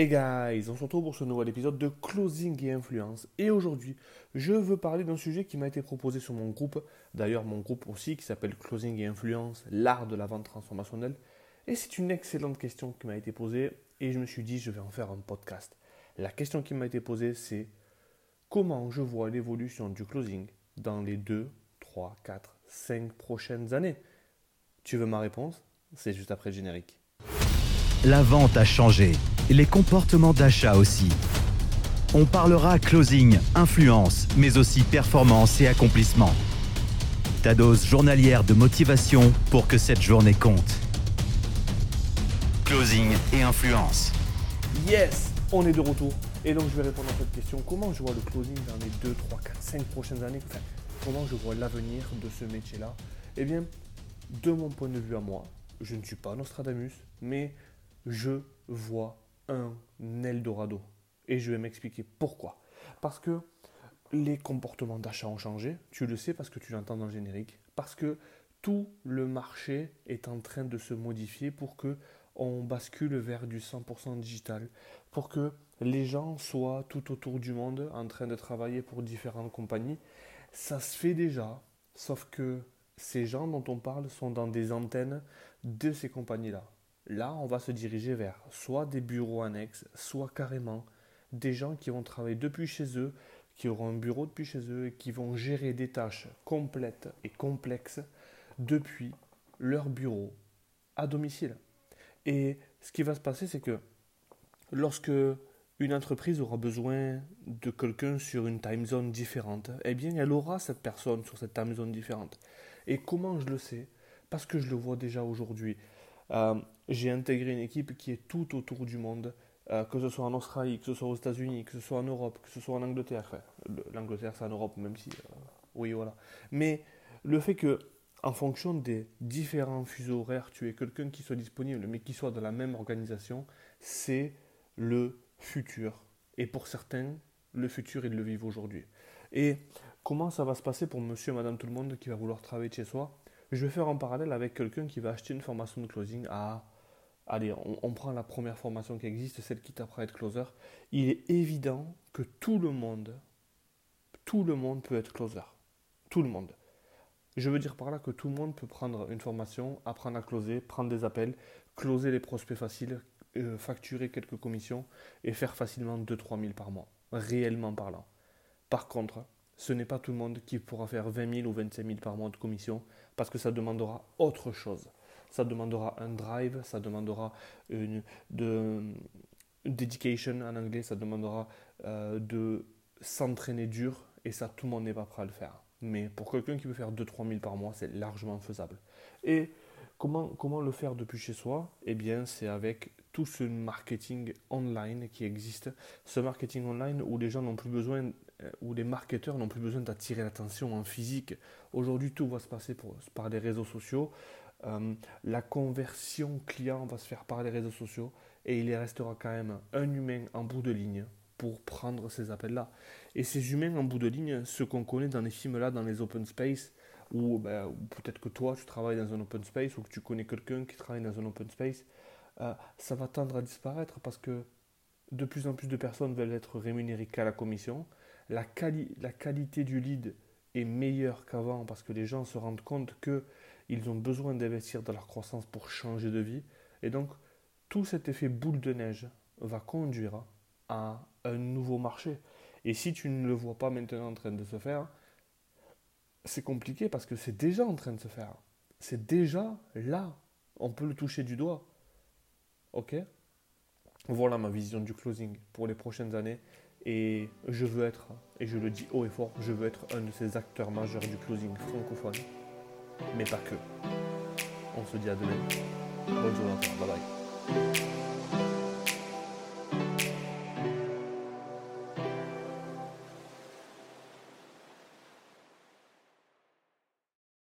Hey guys, on se retrouve pour ce nouvel épisode de Closing et Influence. Et aujourd'hui, je veux parler d'un sujet qui m'a été proposé sur mon groupe, d'ailleurs mon groupe aussi qui s'appelle Closing et Influence, l'art de la vente transformationnelle. Et c'est une excellente question qui m'a été posée et je me suis dit je vais en faire un podcast. La question qui m'a été posée c'est comment je vois l'évolution du closing dans les 2, 3, 4, 5 prochaines années? Tu veux ma réponse? C'est juste après le générique. La vente a changé, les comportements d'achat aussi. On parlera closing, influence, mais aussi performance et accomplissement. Ta dose journalière de motivation pour que cette journée compte. Closing et influence. Yes, on est de retour. Et donc je vais répondre à cette question. Comment je vois le closing dans les 2, 3, 4, 5 prochaines années? Comment je vois l'avenir de ce métier-là? Eh bien, de mon point de vue à moi, je ne suis pas Nostradamus, mais je vois un Eldorado. Et je vais m'expliquer pourquoi. Parce que les comportements d'achat ont changé, tu le sais parce que tu l'entends dans le générique, parce que tout le marché est en train de se modifier pour que on bascule vers du 100% digital, pour que les gens soient tout autour du monde en train de travailler pour différentes compagnies. Ça se fait déjà, sauf que ces gens dont on parle sont dans des antennes de ces compagnies-là. Là, on va se diriger vers soit des bureaux annexes, soit carrément des gens qui vont travailler depuis chez eux, qui auront un bureau depuis chez eux et qui vont gérer des tâches complètes et complexes depuis leur bureau à domicile. Et ce qui va se passer, c'est que lorsque une entreprise aura besoin de quelqu'un sur une time zone différente, eh bien, elle aura cette personne sur cette time zone différente. Et comment je le sais? Parce que je le vois déjà aujourd'hui. Euh, j'ai intégré une équipe qui est tout autour du monde, euh, que ce soit en Australie, que ce soit aux États-Unis, que ce soit en Europe, que ce soit en Angleterre. L'Angleterre, c'est en Europe, même si. Euh, oui, voilà. Mais le fait que, en fonction des différents fuseaux horaires, tu aies quelqu'un qui soit disponible, mais qui soit dans la même organisation, c'est le futur. Et pour certains, le futur, ils le vivent aujourd'hui. Et comment ça va se passer pour monsieur et madame tout le monde qui va vouloir travailler chez soi? Je vais faire un parallèle avec quelqu'un qui va acheter une formation de closing à allez, on, prend la première formation qui existe, celle qui t'apprend à être closer, il est évident que tout le monde, tout le monde peut être closer. Tout le monde. Je veux dire par là que tout le monde peut prendre une formation, apprendre à closer, prendre des appels, closer les prospects faciles, euh, facturer quelques commissions et faire facilement 2-3 000 par mois, réellement parlant. Par contre, ce n'est pas tout le monde qui pourra faire 20 000 ou 25 000 par mois de commission parce que ça demandera autre chose ça demandera un drive, ça demandera une de, dedication en anglais, ça demandera euh, de s'entraîner dur et ça tout le monde n'est pas prêt à le faire. Mais pour quelqu'un qui veut faire 2-3 000 par mois, c'est largement faisable. Et comment, comment le faire depuis chez soi? Eh bien, c'est avec tout ce marketing online qui existe. Ce marketing online où les gens n'ont plus besoin, euh, où les marketeurs n'ont plus besoin d'attirer l'attention en physique. Aujourd'hui, tout va se passer par les réseaux sociaux. Euh, la conversion client va se faire par les réseaux sociaux et il restera quand même un humain en bout de ligne pour prendre ces appels-là. Et ces humains en bout de ligne, ce qu'on connaît dans les films-là, dans les open space, ou, ben, peut-être que toi tu travailles dans un open space ou que tu connais quelqu'un qui travaille dans un open space, euh, ça va tendre à disparaître parce que de plus en plus de personnes veulent être rémunérées qu'à la commission. La, qualité du lead est meilleure qu'avant parce que les gens se rendent compte que ils ont besoin d'investir dans leur croissance pour changer de vie. Et donc, tout cet effet boule de neige va conduire à un nouveau marché. Et si tu ne le vois pas maintenant en train de se faire, c'est compliqué parce que c'est déjà en train de se faire. C'est déjà là. On peut le toucher du doigt. Ok? Voilà ma vision du closing pour les prochaines années. Et je veux être, et je le dis haut et fort, je veux être un de ces acteurs majeurs du closing francophone mais pas que. On se dit à demain. Bonne journée. Bye bye.